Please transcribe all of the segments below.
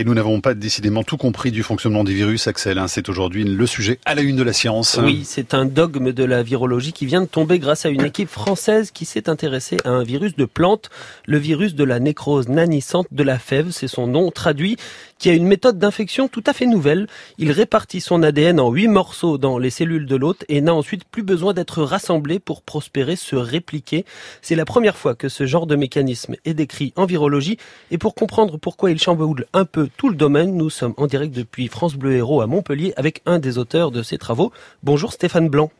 Et nous n'avons pas décidément tout compris du fonctionnement des virus, Axel. Hein. C'est aujourd'hui le sujet à la une de la science. Oui, c'est un dogme de la virologie qui vient de tomber grâce à une équipe française qui s'est intéressée à un virus de plante, le virus de la nécrose nanissante de la fève, c'est son nom traduit qui a une méthode d'infection tout à fait nouvelle. Il répartit son ADN en huit morceaux dans les cellules de l'hôte et n'a ensuite plus besoin d'être rassemblé pour prospérer, se répliquer. C'est la première fois que ce genre de mécanisme est décrit en virologie et pour comprendre pourquoi il chamboule un peu tout le domaine, nous sommes en direct depuis France Bleu Héros à Montpellier avec un des auteurs de ces travaux. Bonjour Stéphane Blanc.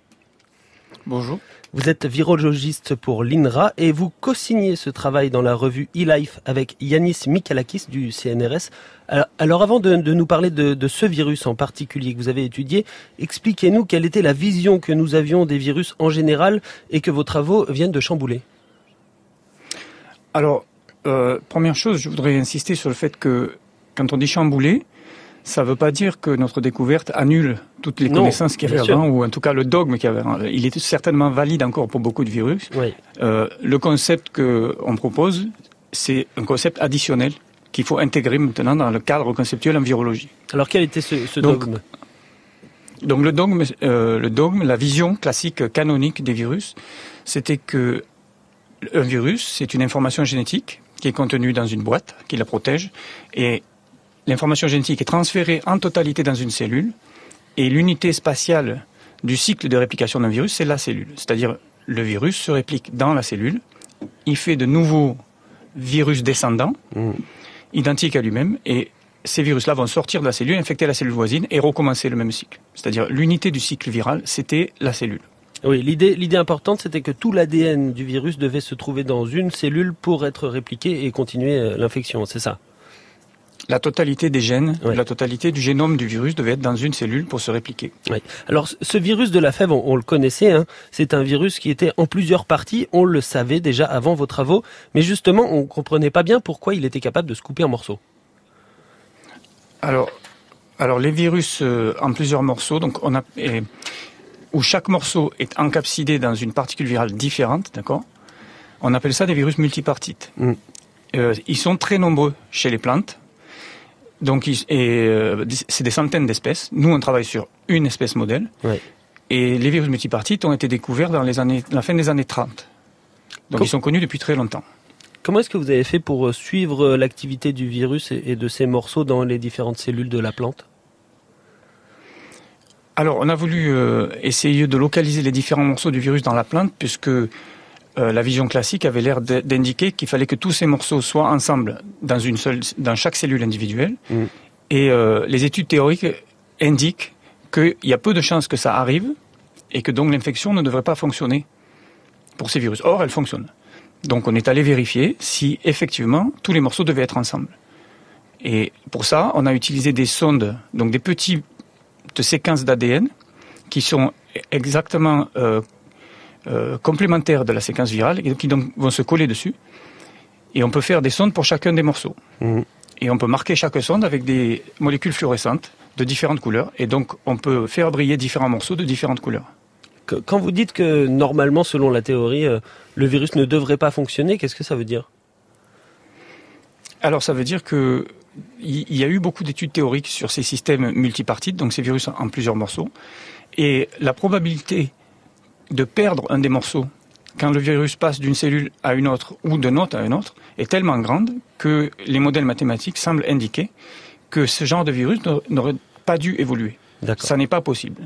Bonjour. Vous êtes virologiste pour l'INRA et vous co-signez ce travail dans la revue eLife avec Yanis Mikalakis du CNRS. Alors, avant de, nous parler de, ce virus en particulier que vous avez étudié, expliquez-nous quelle était la vision que nous avions des virus en général et que vos travaux viennent de chambouler. Alors, euh, première chose, je voudrais insister sur le fait que quand on dit chambouler, ça ne veut pas dire que notre découverte annule toutes les connaissances qu'il y avait avant, ou en tout cas le dogme qu'il y avait avant. Il est certainement valide encore pour beaucoup de virus. Euh, le concept qu'on propose, c'est un concept additionnel qu'il faut intégrer maintenant dans le cadre conceptuel en virologie. Alors quel était ce, dogme? donc, le dogme, euh, le dogme, la vision classique canonique des virus, c'était que un virus, c'est une information génétique qui est contenue dans une boîte qui la protège, et l'information génétique est transférée en totalité dans une cellule, et l'unité spatiale du cycle de réplication d'un virus, c'est la cellule. C'est-à-dire, le virus se réplique dans la cellule, il fait de nouveaux virus descendants, mmh. identiques à lui-même, et ces virus-là vont sortir de la cellule, infecter la cellule voisine et recommencer le même cycle. C'est-à-dire, l'unité du cycle viral, c'était la cellule. Oui, l'idée, l'idée importante, c'était que tout l'ADN du virus devait se trouver dans une cellule pour être répliqué et continuer euh, l'infection, c'est ça? La totalité des gènes, la totalité du génome du virus devait être dans une cellule pour se répliquer. Alors ce virus de la fève, on, le connaissait, hein. c'est un virus qui était en plusieurs parties, on le savait déjà avant vos travaux, mais justement on ne comprenait pas bien pourquoi il était capable de se couper en morceaux. Alors, alors les virus euh, en plusieurs morceaux, donc on a, où chaque morceau est encapsidé dans une particule virale différente, d'accord? On appelle ça des virus multipartites. Mm. Euh, ils sont très nombreux chez les plantes. Donc, euh, c'est des centaines d'espèces. Nous, on travaille sur une espèce modèle. Et les virus multipartites ont été découverts dans les années, la fin des années 30. Donc, ils sont connus depuis très longtemps. Comment est-ce que vous avez fait pour euh, suivre euh, l'activité du virus et de ces morceaux dans les différentes cellules de la plante? Alors, on a voulu essayer de localiser les différents morceaux du virus dans la plante, puisque euh, la vision classique avait l'air d'indiquer qu'il fallait que tous ces morceaux soient ensemble dans une seule, dans chaque cellule individuelle. Mm. Et euh, les études théoriques indiquent qu'il y a peu de chances que ça arrive et que donc l'infection ne devrait pas fonctionner pour ces virus. Or, elle fonctionne. Donc, on est allé vérifier si effectivement tous les morceaux devaient être ensemble. Et pour ça, on a utilisé des sondes, donc des petites séquences d'ADN qui sont exactement euh, euh, complémentaires de la séquence virale qui donc vont se coller dessus. Et on peut faire des sondes pour chacun des morceaux. Mhm. Et on peut marquer chaque sonde avec des molécules fluorescentes de différentes couleurs. Et donc on peut faire briller différents morceaux de différentes couleurs. Quand vous dites que normalement, selon la théorie, euh, le virus ne devrait pas fonctionner, qu'est-ce que ça veut dire? Alors ça veut dire que il y a eu beaucoup d'études théoriques sur ces systèmes multipartites, donc ces virus en plusieurs morceaux. Et la probabilité de perdre un des morceaux quand le virus passe d'une cellule à une autre ou d'un autre à une autre est tellement grande que les modèles mathématiques semblent indiquer que ce genre de virus n'aurait pas dû évoluer. Ça n'est pas possible.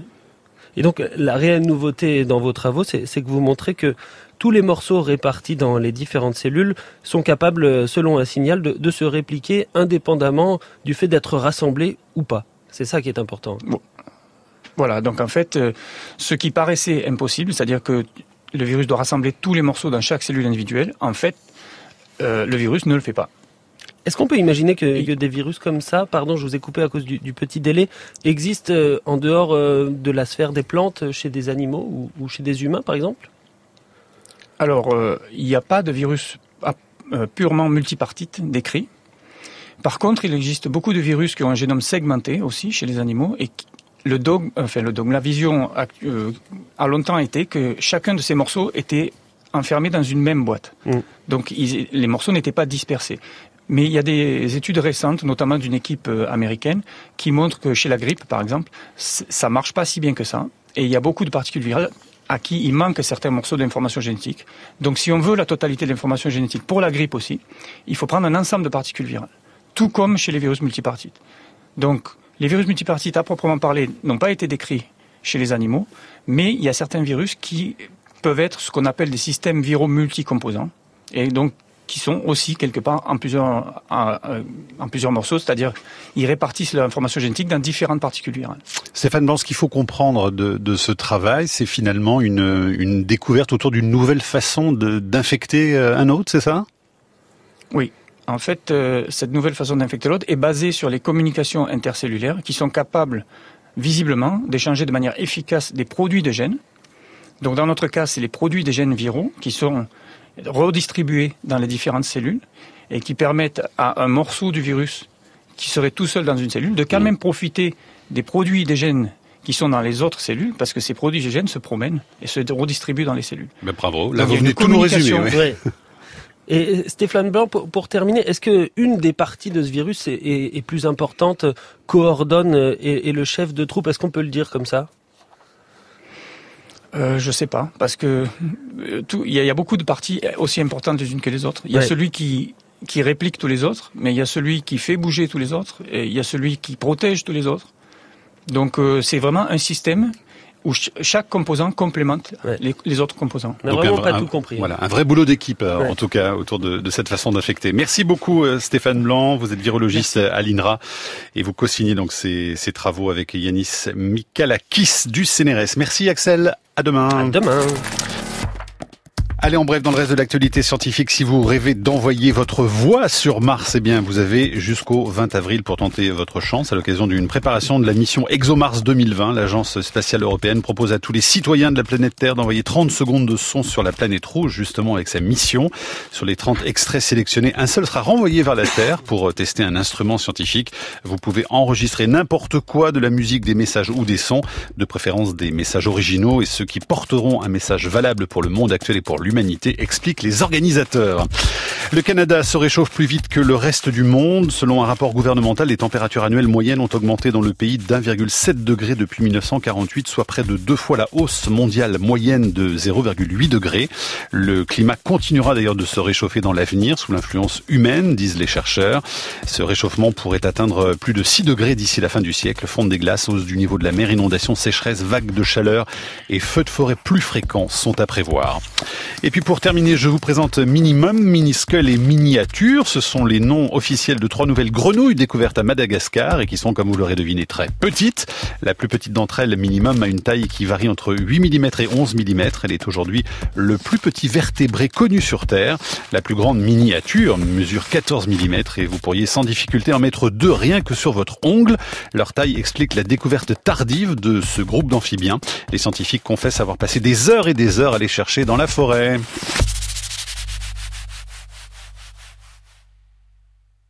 Et donc la réelle nouveauté dans vos travaux, c'est que vous montrez que tous les morceaux répartis dans les différentes cellules sont capables, selon un signal, de, se répliquer indépendamment du fait d'être rassemblés ou pas. C'est ça qui est important. Voilà, donc en fait, euh, ce qui paraissait impossible, c'est-à-dire que le virus doit rassembler tous les morceaux dans chaque cellule individuelle, en fait, euh, le virus ne le fait pas. Est-ce qu'on peut imaginer que, des virus comme ça, pardon, je vous ai coupé à cause du, petit délai, existent euh, en dehors de la sphère des plantes, chez des animaux ou, chez des humains, par exemple? Alors, il n'y a pas de virus ah, purement multipartite décrit. Par contre, il existe beaucoup de virus qui ont un génome segmenté aussi chez les animaux et le dogme, enfin le dogme, la vision euh, a longtemps été que chacun de ces morceaux était enfermé dans une même boîte. Mm. Donc les morceaux n'étaient pas dispersés. Mais il y a des études récentes, notamment d'une équipe euh, américaine, qui montrent que chez la grippe, par exemple, ça marche pas si bien que ça. Et il y a beaucoup de particules virales à qui il manque certains morceaux d'information génétique. Donc si on veut la totalité de l'information génétique pour la grippe aussi, il faut prendre un ensemble de particules virales. Tout comme chez les virus multipartites. Donc les virus multipartites, à proprement parler, n'ont pas été décrits chez les animaux, mais il y a certains virus qui peuvent être ce qu'on appelle des systèmes viraux multicomposants. Et donc qui sont aussi quelque part en plusieurs, en, plusieurs morceaux, c'est-à-dire ils répartissent l'information génétique dans différentes particules virales. Stéphane Blanc, ce qu'il faut comprendre de, de ce travail, c'est finalement une, une découverte autour d'une nouvelle façon d'infecter euh, un autre, c'est ça? Oui. En fait, euh, cette nouvelle façon d'infecter l'autre est basée sur les communications intercellulaires qui sont capables, visiblement, d'échanger de manière efficace des produits de gènes. Donc dans notre cas, c'est les produits des gènes viraux qui sont redistribués dans les différentes cellules et qui permettent à un morceau du virus qui serait tout seul dans une cellule de quand même profiter des produits des gènes qui sont dans les autres cellules, parce que ces produits des gènes se promènent et se redistribuent dans les cellules. Ben bravo, là vous venez tout nous résumer. Et Stéphane Blanc, pour, terminer, est-ce que une des parties de ce virus est, plus importante, coordonne et, et, le chef de troupe Est-ce qu'on peut le dire comme ça? Euh, je sais pas, parce que euh, il y, a beaucoup de parties aussi importantes les unes que les autres. Il y a celui qui qui réplique tous les autres, mais il y a celui qui fait bouger tous les autres, et il y a celui qui protège tous les autres. Donc euh, c'est vraiment un système où chaque composant complémente les, autres composants. On n'a vraiment pas tout compris. Voilà, un vrai boulot d'équipe, euh, en tout cas, autour de, de cette façon d'infecter. Merci beaucoup, euh, Stéphane Blanc. Vous êtes virologiste à l'INRA et vous co-signez donc ces, ces, travaux avec Yanis Mikalakis du CNRS. Merci, Axel. À demain. À demain. Allez, en bref, dans le reste de l'actualité scientifique, si vous rêvez d'envoyer votre voix sur Mars, eh bien, vous avez jusqu'au 20 avril pour tenter votre chance à l'occasion d'une préparation de la mission ExoMars 2020. L'agence spatiale européenne propose à tous les citoyens de la planète Terre d'envoyer 30 secondes de son sur la planète rouge, justement avec sa mission. Sur les 30 extraits sélectionnés, un seul sera renvoyé vers la Terre pour tester un instrument scientifique. Vous pouvez enregistrer n'importe quoi, de la musique, des messages ou des sons, de préférence des messages originaux et ceux qui porteront un message valable pour le monde actuel et pour lui l'humanité, expliquent les organisateurs. Le Canada se réchauffe plus vite que le reste du monde. Selon un rapport gouvernemental, les températures annuelles moyennes ont augmenté dans le pays d'1,7 degré depuis 1948, soit près de deux fois la hausse mondiale moyenne de 0,8 degré. Le climat continuera d'ailleurs de se réchauffer dans l'avenir sous l'influence humaine, disent les chercheurs. Ce réchauffement pourrait atteindre plus de 6 degrés d'ici la fin du siècle. Fonte des glaces, hausse du niveau de la mer, inondations, sécheresse, vagues de chaleur et feux de forêt plus fréquents sont à prévoir. Et puis pour terminer, je vous présente Minimum, Miniscule et Miniature. Ce sont les noms officiels de trois nouvelles grenouilles découvertes à Madagascar et qui sont, comme vous l'aurez deviné, très petites. La plus petite d'entre elles, Minimum, a une taille qui varie entre 8 mm et 11 mm. Elle est aujourd'hui le plus petit vertébré connu sur Terre. La plus grande miniature mesure 14 mm et vous pourriez sans difficulté en mettre deux rien que sur votre ongle. Leur taille explique la découverte tardive de ce groupe d'amphibiens. Les scientifiques confessent avoir passé des heures et des heures à les chercher dans la forêt.